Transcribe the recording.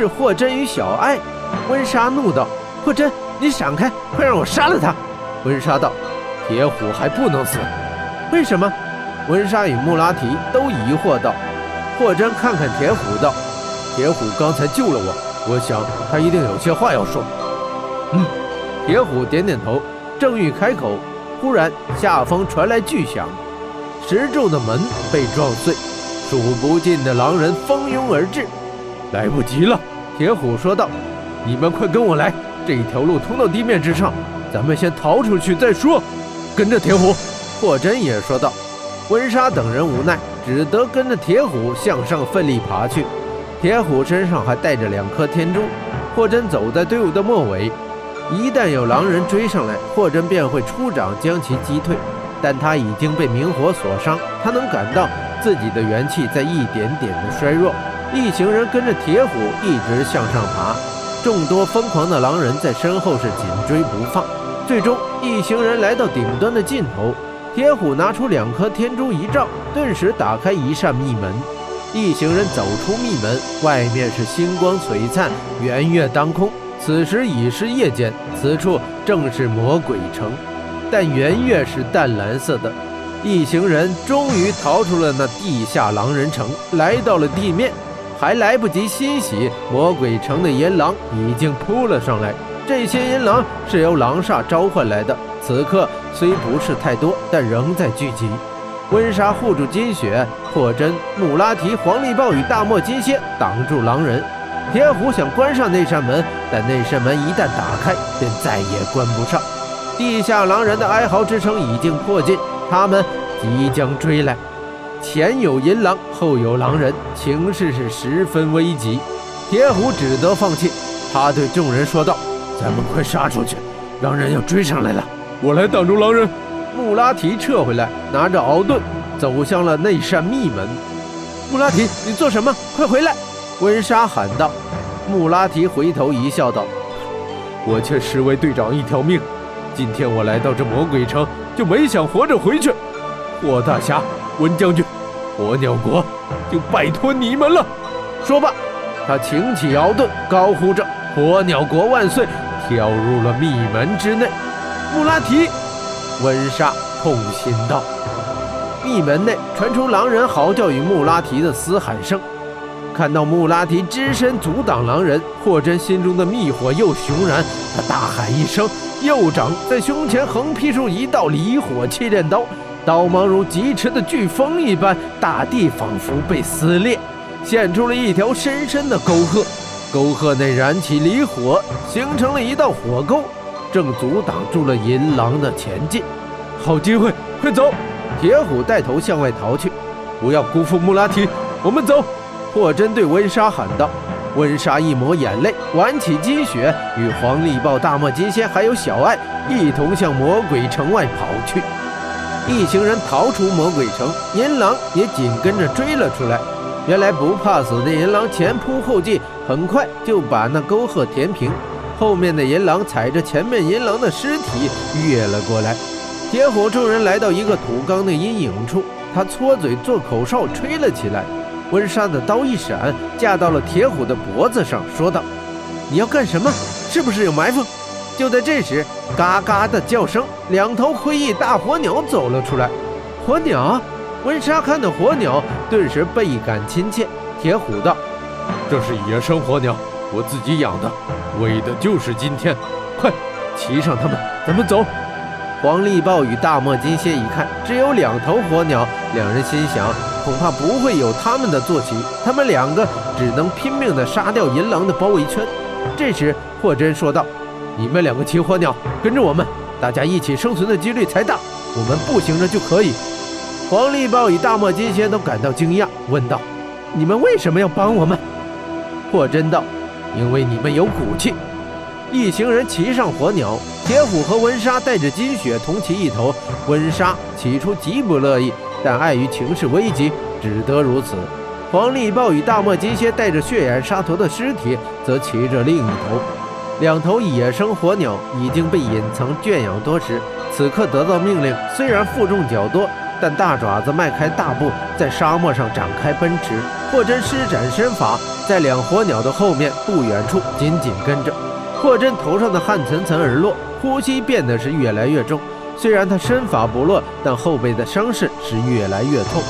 是霍真与小爱。温莎怒道：“霍真，你闪开，快让我杀了他！”温莎道：“铁虎还不能死，为什么？”温莎与穆拉提都疑惑道。霍真看看铁虎道：“铁虎刚才救了我，我想他一定有些话要说。”嗯，铁虎点点头，正欲开口，忽然下方传来巨响，石柱的门被撞碎，数不尽的狼人蜂拥而至。来不及了，铁虎说道：“你们快跟我来，这条路通到地面之上，咱们先逃出去再说。”跟着铁虎，霍真也说道。温莎等人无奈，只得跟着铁虎向上奋力爬去。铁虎身上还带着两颗天珠。霍真走在队伍的末尾，一旦有狼人追上来，霍真便会出掌将其击退。但他已经被明火所伤，他能感到自己的元气在一点点的衰弱。一行人跟着铁虎一直向上爬，众多疯狂的狼人在身后是紧追不放。最终，一行人来到顶端的尽头。铁虎拿出两颗天珠一照，顿时打开一扇密门。一行人走出密门，外面是星光璀璨，圆月当空。此时已是夜间，此处正是魔鬼城，但圆月是淡蓝色的。一行人终于逃出了那地下狼人城，来到了地面，还来不及欣喜，魔鬼城的银狼已经扑了上来。这些银狼是由狼煞召唤来的。此刻虽不是太多，但仍在聚集。温莎护住金雪，霍真、穆拉提、黄力豹与大漠金蝎挡住狼人。铁虎想关上那扇门，但那扇门一旦打开，便再也关不上。地下狼人的哀嚎之声已经迫近，他们即将追来。前有银狼，后有狼人，情势是十分危急。铁虎只得放弃，他对众人说道：“咱们快杀出去，狼人要追上来了。”我来挡住狼人。穆拉提撤回来，拿着鳌盾走向了那扇密门。穆拉提，你做什么？快回来！温莎喊道。穆拉提回头一笑，道：“我欠十位队长一条命，今天我来到这魔鬼城，就没想活着回去。霍大侠，温将军，火鸟国就拜托你们了。”说罢，他擎起鳌盾，高呼着“火鸟国万岁”，跳入了密门之内。穆拉提，温莎痛心道：“密门内传出狼人嚎叫与穆拉提的嘶喊声。看到穆拉提只身阻挡狼人，霍真心中的密火又熊燃。他大喊一声，右掌在胸前横劈出一道离火气刃刀，刀芒如疾驰的飓风一般，大地仿佛被撕裂，现出了一条深深的沟壑。沟壑内燃起离火，形成了一道火沟。”正阻挡住了银狼的前进，好机会，快走！铁虎带头向外逃去，不要辜负穆拉提，我们走！霍真对温莎喊道。温莎一抹眼泪，挽起积雪，与黄力豹、大漠金仙还有小爱一同向魔鬼城外跑去。一行人逃出魔鬼城，银狼也紧跟着追了出来。原来不怕死的银狼前仆后继，很快就把那沟壑填平。后面的银狼踩着前面银狼的尸体跃了过来。铁虎众人来到一个土缸的阴影处，他搓嘴做口哨吹了起来。温莎的刀一闪，架到了铁虎的脖子上，说道：“你要干什么？是不是有埋伏？”就在这时，嘎嘎的叫声，两头灰翼大火鸟走了出来。火鸟，温莎看到火鸟，顿时倍感亲切。铁虎道：“这是野生火鸟。”我自己养的，为的就是今天。快，骑上它们，咱们走。黄力豹与大漠金蝎一看，只有两头火鸟，两人心想，恐怕不会有他们的坐骑。他们两个只能拼命地杀掉银狼的包围圈。这时，霍真说道：“你们两个骑火鸟，跟着我们，大家一起生存的几率才大。我们步行着就可以。”黄力豹与大漠金蝎都感到惊讶，问道：“你们为什么要帮我们？”霍真道。因为你们有骨气，一行人骑上火鸟，铁虎和温莎带着金雪同骑一头。温莎起初极不乐意，但碍于情势危急，只得如此。黄力豹与大漠金蝎带着血眼沙陀的尸体，则骑着另一头。两头野生火鸟已经被隐藏圈养多时，此刻得到命令，虽然负重较多，但大爪子迈开大步在沙漠上展开奔驰，霍真施展身法，在两火鸟的后面不远处紧紧跟着。霍真头上的汗层层而落，呼吸变得是越来越重。虽然他身法不落，但后背的伤势是越来越痛。